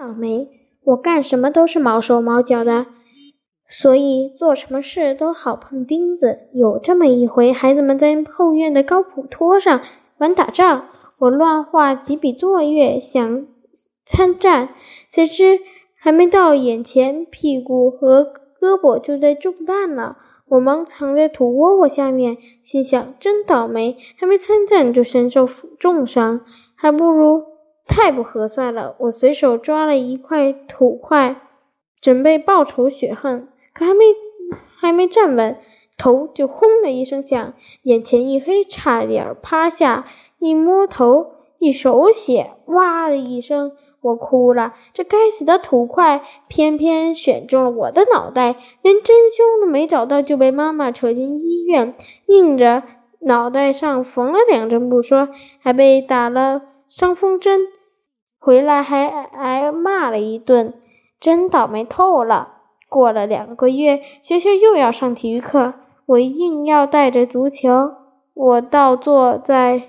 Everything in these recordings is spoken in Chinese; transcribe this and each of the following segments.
倒霉，我干什么都是毛手毛脚的，所以做什么事都好碰钉子。有这么一回，孩子们在后院的高普坡上玩打仗，我乱画几笔作业，想参战，谁知还没到眼前，屁股和胳膊就在中弹了。我忙藏在土窝窝下面，心想：真倒霉，还没参战就身受重伤，还不如太不合算了。我随手抓了一块土块，准备报仇雪恨，可还没还没站稳，头就轰的一声响，眼前一黑，差点趴下。一摸头，一手血，哇的一声。我哭了，这该死的土块偏偏选中了我的脑袋，连真凶都没找到就被妈妈扯进医院，硬着脑袋上缝了两针不说，还被打了伤风针，回来还挨骂了一顿，真倒霉透了。过了两个月，学校又要上体育课，我硬要带着足球，我倒坐在。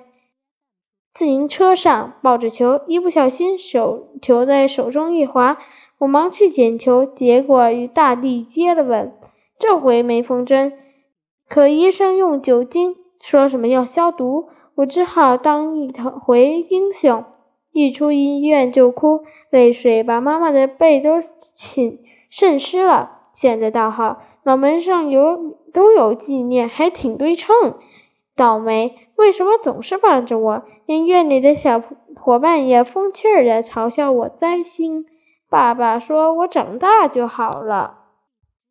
自行车上抱着球，一不小心手球在手中一滑，我忙去捡球，结果与大地接了吻。这回没缝针，可医生用酒精说什么要消毒，我只好当一回英雄。一出医院就哭，泪水把妈妈的背都浸渗湿了。现在倒好，脑门上有都有纪念，还挺对称。倒霉，为什么总是帮着我？连院里的小伙伴也风趣地嘲笑我灾星。爸爸说我长大就好了。